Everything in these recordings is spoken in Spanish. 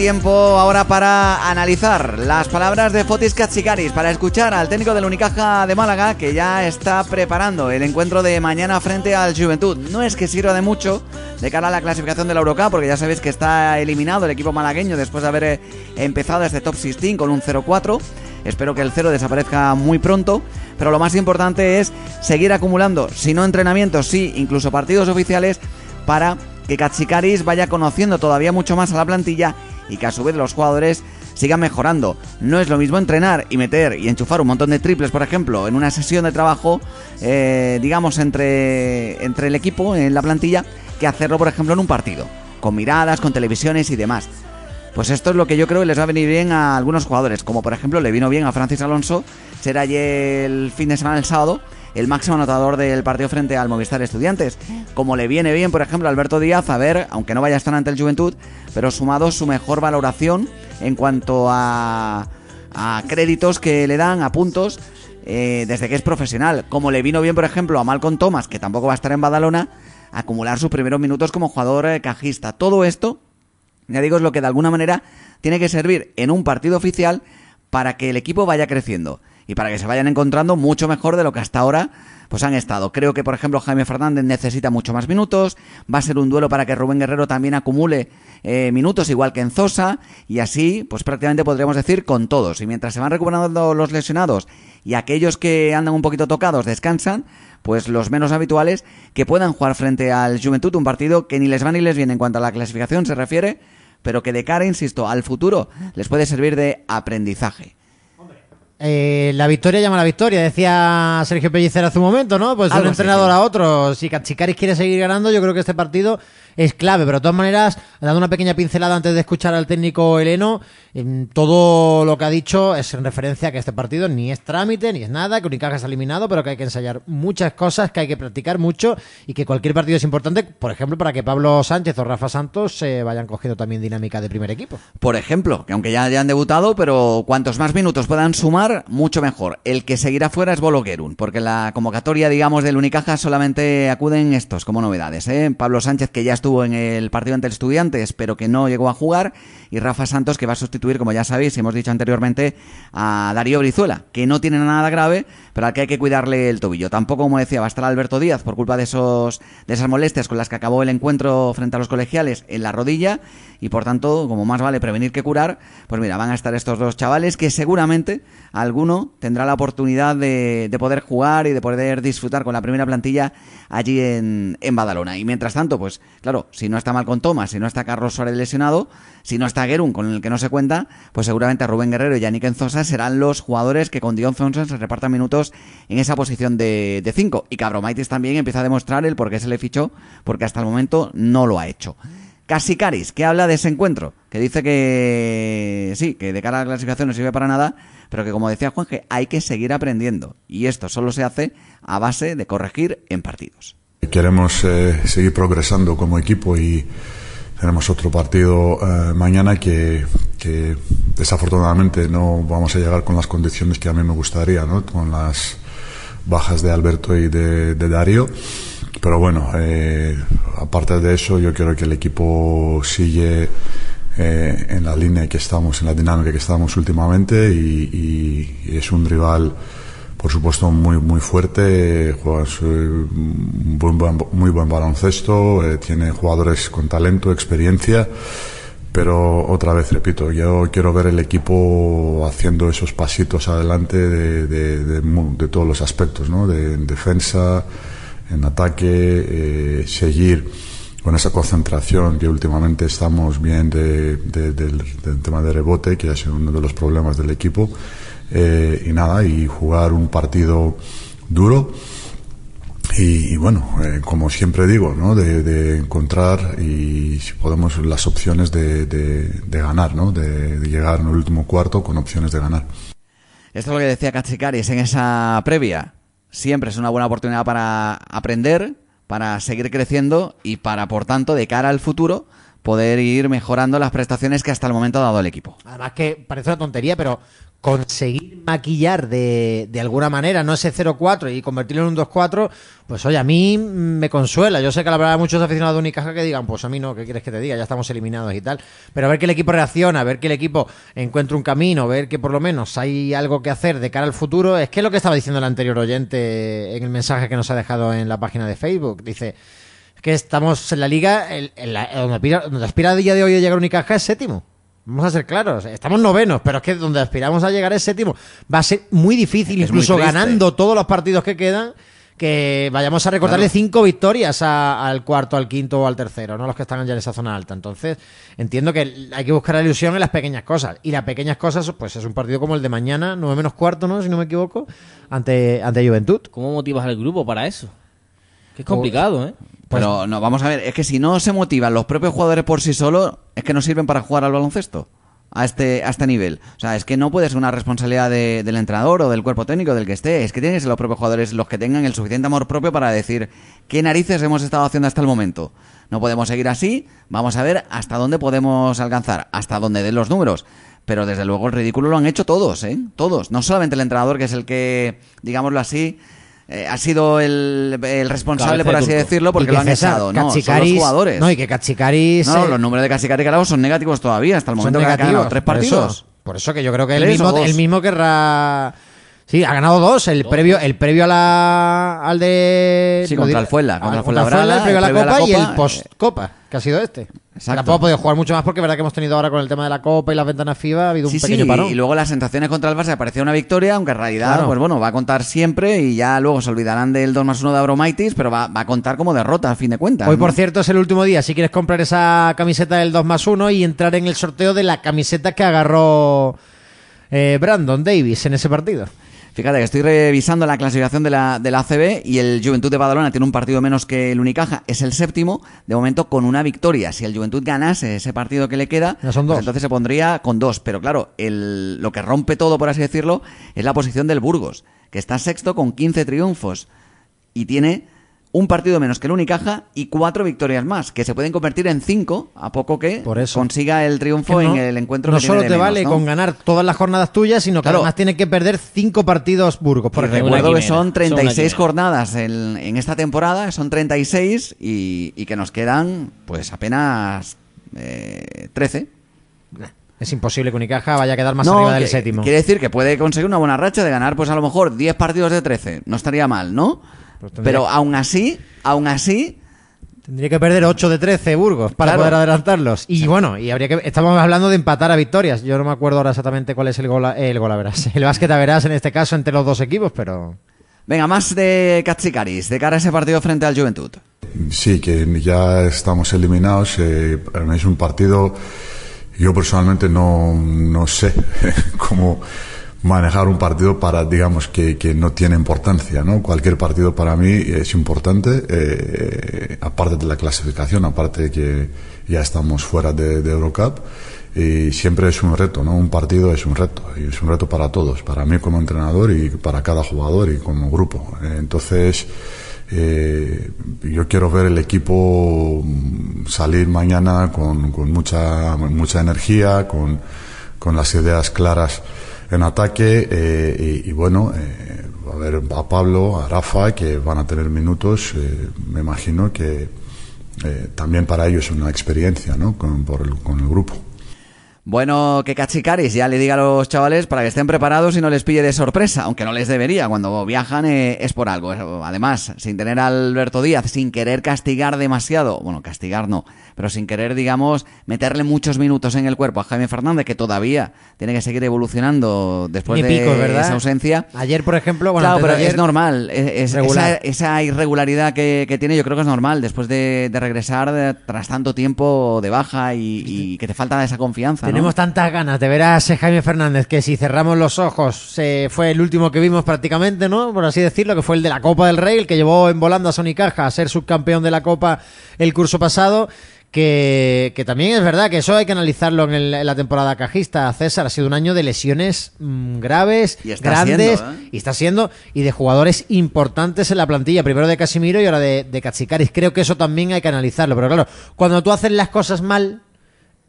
tiempo ahora para analizar las palabras de Fotis Katsikaris, para escuchar al técnico del Unicaja de Málaga que ya está preparando el encuentro de mañana frente al Juventud. No es que sirva de mucho de cara a la clasificación de la Eurocup, porque ya sabéis que está eliminado el equipo malagueño después de haber eh, empezado este top 16 con un 0-4. Espero que el 0 desaparezca muy pronto, pero lo más importante es seguir acumulando, si no entrenamientos, sí, incluso partidos oficiales para que Katsikaris vaya conociendo todavía mucho más a la plantilla y que a su vez los jugadores sigan mejorando. No es lo mismo entrenar y meter y enchufar un montón de triples, por ejemplo, en una sesión de trabajo, eh, digamos, entre, entre el equipo, en la plantilla, que hacerlo, por ejemplo, en un partido, con miradas, con televisiones y demás. Pues esto es lo que yo creo que les va a venir bien a algunos jugadores, como por ejemplo le vino bien a Francis Alonso ser allí el fin de semana, el sábado, el máximo anotador del partido frente al Movistar Estudiantes. Como le viene bien, por ejemplo, Alberto Díaz, a ver, aunque no vaya a estar ante el Juventud, pero sumado su mejor valoración en cuanto a, a créditos que le dan, a puntos, eh, desde que es profesional. Como le vino bien, por ejemplo, a Malcolm Thomas, que tampoco va a estar en Badalona, acumular sus primeros minutos como jugador eh, cajista. Todo esto, ya digo, es lo que de alguna manera tiene que servir en un partido oficial para que el equipo vaya creciendo y para que se vayan encontrando mucho mejor de lo que hasta ahora pues han estado. Creo que, por ejemplo, Jaime Fernández necesita mucho más minutos. Va a ser un duelo para que Rubén Guerrero también acumule eh, minutos, igual que en Zosa. Y así, pues prácticamente podríamos decir con todos. Y mientras se van recuperando los lesionados y aquellos que andan un poquito tocados descansan, pues los menos habituales que puedan jugar frente al Juventud, un partido que ni les va ni les viene en cuanto a la clasificación se refiere, pero que de cara, insisto, al futuro les puede servir de aprendizaje. Eh, la victoria llama a la victoria, decía Sergio Pellicer hace un momento, ¿no? Pues de un entrenador sí. a otro. Si Cachicaris quiere seguir ganando, yo creo que este partido es clave. Pero de todas maneras, dando una pequeña pincelada antes de escuchar al técnico Heleno, en todo lo que ha dicho es en referencia a que este partido ni es trámite, ni es nada, que Unicaja está eliminado, pero que hay que ensayar muchas cosas, que hay que practicar mucho y que cualquier partido es importante, por ejemplo, para que Pablo Sánchez o Rafa Santos se vayan cogiendo también dinámica de primer equipo. Por ejemplo, que aunque ya hayan debutado, pero cuantos más minutos puedan sumar, mucho mejor. El que seguirá fuera es Bolo Gerun, porque la convocatoria, digamos, del Unicaja solamente acuden estos como novedades. ¿eh? Pablo Sánchez, que ya estuvo en el partido ante el Estudiantes, pero que no llegó a jugar, y Rafa Santos, que va a sustituir, como ya sabéis, hemos dicho anteriormente, a Darío Brizuela, que no tiene nada grave, pero al que hay que cuidarle el tobillo. Tampoco, como decía, va a estar Alberto Díaz por culpa de, esos, de esas molestias con las que acabó el encuentro frente a los colegiales en la rodilla, y por tanto, como más vale prevenir que curar, pues mira, van a estar estos dos chavales que seguramente alguno tendrá la oportunidad de, de poder jugar y de poder disfrutar con la primera plantilla allí en, en Badalona. Y mientras tanto, pues claro, si no está mal con Thomas, si no está Carlos Suárez lesionado, si no está Gerun, con el que no se cuenta, pues seguramente Rubén Guerrero y Yannick Enzosa serán los jugadores que con Dion Thompson se repartan minutos en esa posición de 5. Y Cabromaitis también empieza a demostrar el por qué se le fichó, porque hasta el momento no lo ha hecho. Casicaris, que habla de ese encuentro, que dice que sí, que de cara a la clasificación no sirve para nada, pero que como decía Juanje, hay que seguir aprendiendo. Y esto solo se hace a base de corregir en partidos. Queremos eh, seguir progresando como equipo y tenemos otro partido eh, mañana que, que, desafortunadamente no vamos a llegar con las condiciones que a mí me gustaría, ¿no? con las bajas de Alberto y de, de Darío. Pero bueno, eh, aparte de eso, yo quiero que el equipo sigue eh, en la línea que estamos, en la dinámica que estamos últimamente y, y, y es un rival por supuesto muy muy fuerte, juega buen, buen, muy buen baloncesto, eh, tiene jugadores con talento, experiencia, pero otra vez repito, yo quiero ver el equipo haciendo esos pasitos adelante de, de, de, todos los aspectos, ¿no? de en defensa, en ataque, eh, seguir con esa concentración que últimamente estamos bien de, del tema de rebote, que ha sido uno de los problemas del equipo. Eh, y nada, y jugar un partido duro. Y, y bueno, eh, como siempre digo, ¿no? De, de, encontrar y si podemos las opciones de, de, de ganar, ¿no? De, llegar en el último cuarto con opciones de ganar. Esto es lo que decía Cachicaris en esa previa. Siempre es una buena oportunidad para aprender, para seguir creciendo y para, por tanto, de cara al futuro, poder ir mejorando las prestaciones que hasta el momento ha dado el equipo. Además que parece una tontería, pero conseguir maquillar de, de alguna manera, no ese 0-4 y convertirlo en un 2-4, pues oye, a mí me consuela. Yo sé que habrá muchos aficionados de Unicaja que digan, pues a mí no, ¿qué quieres que te diga? Ya estamos eliminados y tal. Pero a ver que el equipo reacciona, a ver que el equipo encuentra un camino, ver que por lo menos hay algo que hacer de cara al futuro. Es que lo que estaba diciendo el anterior oyente en el mensaje que nos ha dejado en la página de Facebook. Dice que estamos en la liga, en la- donde, aspira, donde aspira a día de hoy a llegar Unicaja es séptimo. Vamos a ser claros, estamos novenos, pero es que donde aspiramos a llegar es séptimo. Va a ser muy difícil, Es incluso ganando todos los partidos que quedan, que vayamos a recordarle Claro. cinco victorias a- al cuarto, al quinto o al tercero, no los que están ya en esa zona alta. Entonces, entiendo que hay que buscar la ilusión en las pequeñas cosas. Y las pequeñas cosas, pues es un partido como el de mañana, 9 menos cuarto, ¿no? Si no me equivoco, ante, ante Juventud. ¿Cómo motivas al grupo para eso? Que es complicado, ¿eh? Pero no, vamos a ver, es que si no se motivan los propios jugadores por sí solos, es que no sirven para jugar al baloncesto a este, a este nivel. O sea, es que no puede ser una responsabilidad de- del entrenador o del cuerpo técnico, del que esté. Es que tienen que ser los propios jugadores los que tengan el suficiente amor propio para decir qué narices hemos estado haciendo hasta el momento. No podemos seguir así, vamos a ver hasta dónde podemos alcanzar, hasta dónde den los números. Pero desde luego el ridículo lo han hecho todos, ¿eh? Todos. No solamente el entrenador, que es el que, digámoslo así, eh, ha sido el, el responsable, por así turco. decirlo, porque que lo han echado. No, son los jugadores. No, y que Cachicaris... No, eh, los números de Casicari Calao son negativos todavía, hasta el momento que ha ganado tres por eso- partidos. Por eso, que yo creo que él Tres mismo, él mismo querrá. Sí, ha ganado dos. El previo, el previo a la, al de. Sí, contra diré- el Fuenla, contra el contra el Fuenlabrada, el previo a la el previo a la Copa y el post-Copa, que ha sido este. Tampoco ha podido jugar mucho más porque es verdad que hemos tenido ahora con el tema de la Copa y las ventanas FIBA ha habido un pequeño sí, parón. y luego las sensaciones contra el Barça parecía una victoria, aunque en realidad, Claro. pues bueno, va a contar siempre y ya luego se olvidarán del 2 más 1 de Abromaitis, pero va, va a contar como derrota, a fin de cuentas. Hoy, ¿no? por cierto, es el último día. Si quieres comprar esa camiseta del 2 más 1 y entrar en el sorteo de la camiseta que agarró eh, Brandon Davis en ese partido. Fíjate que estoy revisando la clasificación de la, de la ACB y el Juventud de Badalona tiene un partido menos que el Unicaja, es el séptimo, de momento con una victoria. Si el Juventud ganase ese partido que le queda, pues entonces se pondría con dos. Pero claro, el, lo que rompe todo, por así decirlo, es la posición del Burgos, que está sexto con 15 triunfos y tiene un partido menos que el Unicaja y cuatro victorias más, que se pueden convertir en cinco a poco que Por eso. consiga el triunfo no- en el encuentro no que tiene solo de te menos, vale ¿no? con ganar todas las jornadas tuyas, sino que Claro. además tiene que perder cinco partidos Burgos, por Y ejemplo. recuerdo que son son 36 una quimera. jornadas en, en esta temporada, son 36 y, y que nos quedan pues apenas eh, 13. Es imposible que Unicaja vaya a quedar más No, arriba del que- séptimo. Quiere decir que puede conseguir una buena racha de ganar pues a lo mejor 10 partidos de 13. No estaría mal, ¿no? Pues tendría- Pero aún así, aún así, Tendría que perder 8 de 13 Burgos para Claro. poder adelantarlos. Y bueno, y habría que estamos hablando de empatar a victorias. Yo no me acuerdo ahora exactamente cuál es el gol, a- el gol a verás. El básquet a verás en este caso entre los dos equipos, pero venga, más de Katsikaris, de cara a ese partido frente al Juventud. Sí, que ya estamos eliminados. eh, para mí es un partido. Yo personalmente no, no sé cómo manejar un partido para, digamos, que, que no tiene importancia, ¿no? Cualquier partido para mí es importante, eh, aparte de la clasificación, aparte de que ya estamos fuera de, Eurocup. Y siempre es un reto, ¿no? Un partido es un reto, y es un reto para todos, para mí como entrenador y para cada jugador y como grupo. Entonces, eh, yo quiero ver el equipo mm, salir mañana con, con mucha, mucha energía, con, con las ideas claras en ataque eh, y, bueno, eh, a ver a Pablo, a Rafa, que van a tener minutos, eh, me imagino que eh, también para ellos es una experiencia ¿no? con, por el- con el grupo. Bueno, que Cachicaris ya le diga a los chavales para que estén preparados y no les pille de sorpresa, aunque no les debería. Cuando viajan eh, es por algo. Además, sin tener a Alberto Díaz, sin querer castigar demasiado, bueno, castigar no, pero sin querer, digamos, meterle muchos minutos en el cuerpo a Jaime Fernández, que todavía tiene que seguir evolucionando después Tiene de esa ausencia. Ayer, por ejemplo, bueno, claro, pero ayer- es normal. Es, es- Regular. esa, esa irregularidad que, que tiene, yo creo que es normal después de, de regresar de- tras tanto tiempo de baja y, y que te falta esa confianza. ¿No? Tenemos tantas ganas de ver a ese Jaime Fernández que si cerramos los ojos fue el último que vimos prácticamente, ¿no? Por así decirlo, que fue el de la Copa del Rey, el que llevó en volando a Sonicaja a ser subcampeón de la Copa el curso pasado. Que, que también es verdad que eso hay que analizarlo en, el- en la temporada cajista. César ha sido un año de lesiones mm, graves, Y grandes, siendo, ¿eh? y está siendo, y de jugadores importantes en la plantilla, primero de Casimiro y ahora de, de Katsikaris. Creo que eso también hay que analizarlo. Pero claro, cuando tú haces las cosas mal,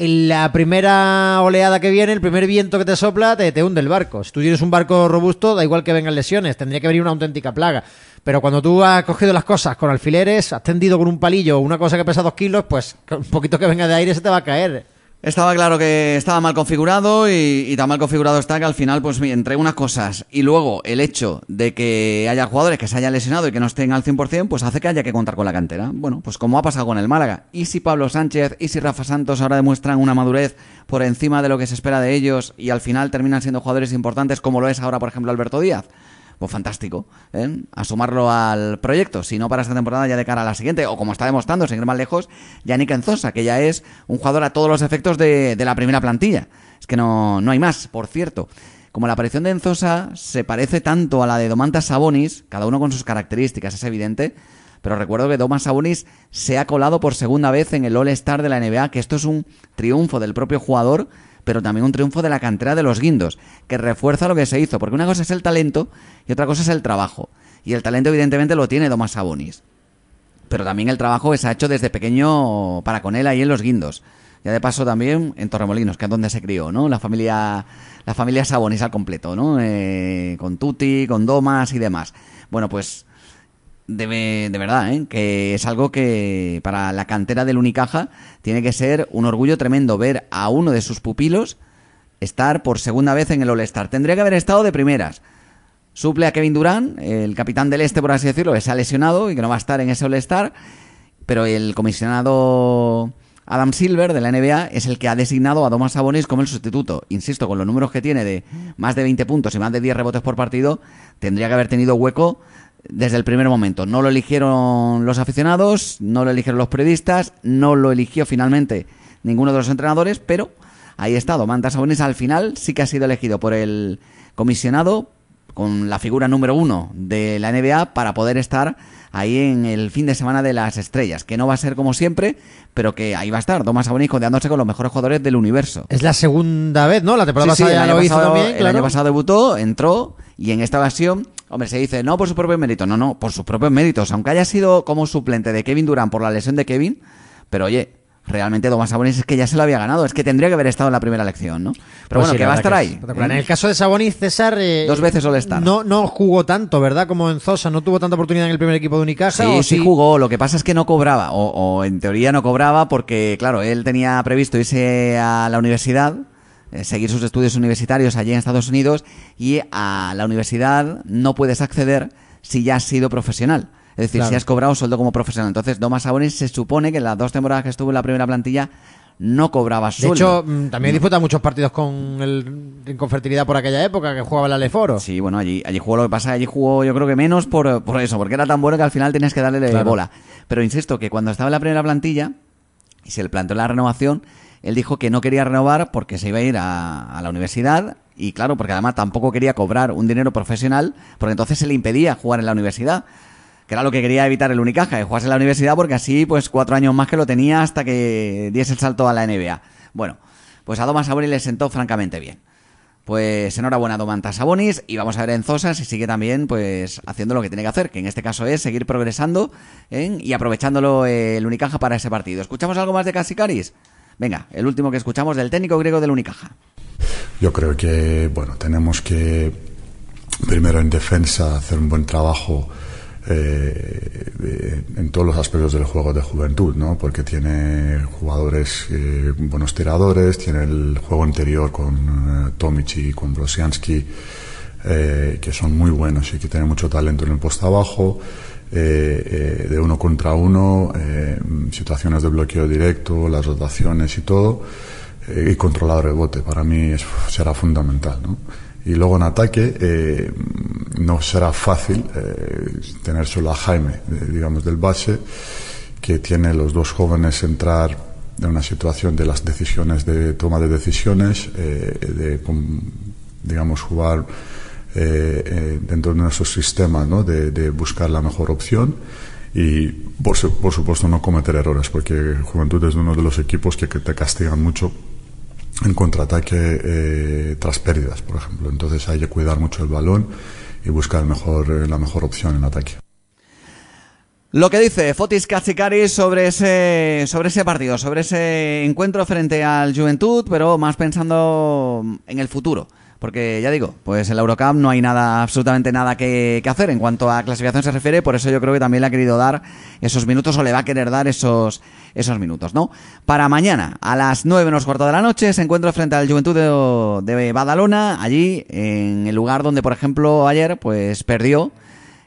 en la primera oleada que viene, el primer viento que te sopla, te, te hunde el barco. Si tú tienes un barco robusto, da igual que vengan lesiones, tendría que venir una auténtica plaga. Pero cuando tú has cogido las cosas con alfileres, has tendido con un palillo una cosa que pesa dos kilos, pues un poquito que venga de aire se te va a caer. Estaba claro que estaba mal configurado y, y tan mal configurado está que al final, pues entre unas cosas y luego el hecho de que haya jugadores que se hayan lesionado y que no estén al 100%, pues hace que haya que contar con la cantera. Bueno, pues como ha pasado con el Málaga. Y si Pablo Sánchez y si Rafa Santos ahora demuestran una madurez por encima de lo que se espera de ellos y al final terminan siendo jugadores importantes como lo es ahora, por ejemplo, Alberto Díaz. Pues fantástico, ¿eh? a sumarlo al proyecto, si no para esta temporada ya de cara a la siguiente, o como está demostrando, sin ir más lejos, Yannick Enzosa, que ya es un jugador a todos los efectos de, de la primera plantilla. Es que no, no hay más, por cierto. Como la aparición de Enzosa se parece tanto a la de Domantas Sabonis, cada uno con sus características, es evidente, pero recuerdo que Domas Sabonis se ha colado por segunda vez en el All-Star de la NBA, que esto es un triunfo del propio jugador, pero también un triunfo de la cantera de los guindos, que refuerza lo que se hizo, porque una cosa es el talento y otra cosa es el trabajo. Y el talento evidentemente lo tiene Domas Sabonis. Pero también el trabajo se ha hecho desde pequeño para con él ahí en los guindos. Ya de paso también en Torremolinos, que es donde se crió, ¿no? La familia, la familia Sabonis al completo, ¿no? Eh, con Tuti, con Domas y demás. Bueno, pues de, de verdad, ¿eh? que es algo que para la cantera del Unicaja tiene que ser un orgullo tremendo ver a uno de sus pupilos estar por segunda vez en el All-Star. Tendría que haber estado de primeras. Suple a Kevin Durant, el capitán del este, por así decirlo, que se ha lesionado y que no va a estar en ese All-Star, pero el comisionado Adam Silver de la NBA es el que ha designado a Domas Sabonis como el sustituto. Insisto, con los números que tiene de más de 20 puntos y más de 10 rebotes por partido, tendría que haber tenido hueco desde el primer momento. No lo eligieron los aficionados, no lo eligieron los periodistas, no lo eligió finalmente ninguno de los entrenadores, pero ahí está, Domantas Sabonis al final sí que ha sido elegido por el comisionado con la figura número uno de la NBA para poder estar ahí en el fin de semana de las estrellas, que no va a ser como siempre, pero que ahí va a estar Domas Sabonis codeándose con los mejores jugadores del universo. Es la segunda vez, ¿no? La temporada Sí, sí, pasada el ya año pasado- también, El año pasado debutó, entró y en esta ocasión, hombre, se dice, no por sus propios méritos, no, no, por sus propios méritos, aunque haya sido como suplente de Kevin Durant por la lesión de Kevin, pero oye, realmente Domas Sabonis es que ya se lo había ganado, es que tendría que haber estado en la primera elección, ¿no? Pero Pues bueno, sí, que va a estar ahí. es espectacular. ¿eh? En el caso de Sabonis, César. eh, Dos veces All-Star. No, no jugó tanto, ¿verdad? Como en Zosa. No tuvo tanta oportunidad en el primer equipo de Unicaja. Sí, ¿o sí jugó, lo que pasa es que no cobraba, o, o en teoría no cobraba porque, claro, él tenía previsto irse a la universidad, seguir sus estudios universitarios allí en Estados Unidos, y a la universidad no puedes acceder si ya has sido profesional. Es decir, Claro. si has cobrado sueldo como profesional. Entonces, Domas Sabonis se supone que en las dos temporadas que estuvo en la primera plantilla no cobraba De sueldo. hecho, mm, también disputa muchos partidos con el, en Confertilidad por aquella época, que jugaba el Aleforo. Sí, bueno, allí, allí jugó lo que pasa, allí jugó yo creo que menos por, por eso, porque era tan bueno que al final tenías que darle Claro. bola. Pero insisto que cuando estaba en la primera plantilla y se le planteó la renovación, él dijo que no quería renovar porque se iba a ir a, la universidad y claro, porque además tampoco quería cobrar un dinero profesional porque entonces se le impedía jugar en la universidad. Que era lo que quería evitar el Unicaja, que jugase en la universidad porque así pues cuatro años más que lo tenía hasta que diese el salto a la NBA. Bueno, pues a Domas Sabonis le sentó francamente bien. Pues enhorabuena a Domantas Sabonis y vamos a ver en Zosa si sigue también pues haciendo lo que tiene que hacer, que en este caso es seguir progresando ¿eh? y aprovechándolo el Unicaja para ese partido. ¿Escuchamos algo más de Casicaris? Venga, el último que escuchamos del técnico griego del Unicaja. Yo creo que, bueno, tenemos que primero en defensa hacer un buen trabajo eh, en todos los aspectos del juego de juventud, ¿no? Porque tiene jugadores, eh, buenos tiradores, tiene el juego interior con eh, y con Brosiansky, eh, que son muy buenos y que tienen mucho talento en el poste abajo. Eh, eh, de uno contra uno, eh, situaciones de bloqueo directo, las rotaciones y todo eh, y controlar rebote para mí es- será fundamental ¿no? y luego en ataque eh, no será fácil tener solo a Jaime digamos del base que tiene los dos jóvenes entrar en una situación de las decisiones de toma de decisiones eh, de digamos jugar eh, eh, dentro de nuestro sistema ¿no? de, buscar la mejor opción y por, por supuesto no cometer errores porque Juventud es uno de los equipos que, que te castigan mucho en contraataque eh, tras pérdidas, por ejemplo. Entonces hay que cuidar mucho el balón y buscar mejor, eh, la mejor opción en ataque. Lo que dice Fotis Katsikaris sobre ese, sobre ese partido, sobre ese encuentro frente al Juventud, pero más pensando en el futuro. Porque ya digo, pues en la Eurocup no hay nada, absolutamente nada que, hacer en cuanto a clasificación se refiere, por eso yo creo que también le ha querido dar esos minutos o le va a querer dar esos, esos minutos, ¿no? Para mañana, a las 9 menos cuarto de la noche, se encuentra frente al Juventud de, de Badalona, allí en el lugar donde, por ejemplo, ayer, pues perdió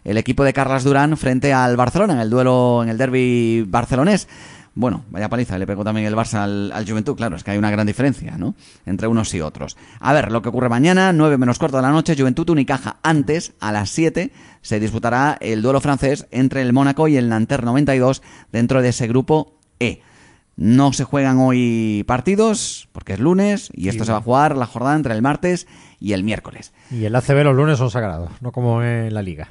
el equipo de Carlas Durán frente al Barcelona en el duelo, en el derby barcelonés. Bueno, vaya paliza, le pegó también el Barça al, al, Juventud, claro, es que hay una gran diferencia, ¿no? Entre unos y otros. A ver, lo que ocurre mañana, 9 menos cuarto de la noche, Juventud Unicaja. Antes, a las 7, se disputará el duelo francés entre el Mónaco y el Nanterre 92 dentro de ese grupo E. No se juegan hoy partidos, porque es lunes, y esto Sí. se va a jugar la jornada entre el martes y el miércoles. Y el ACB los lunes son sagrados, no como en la liga.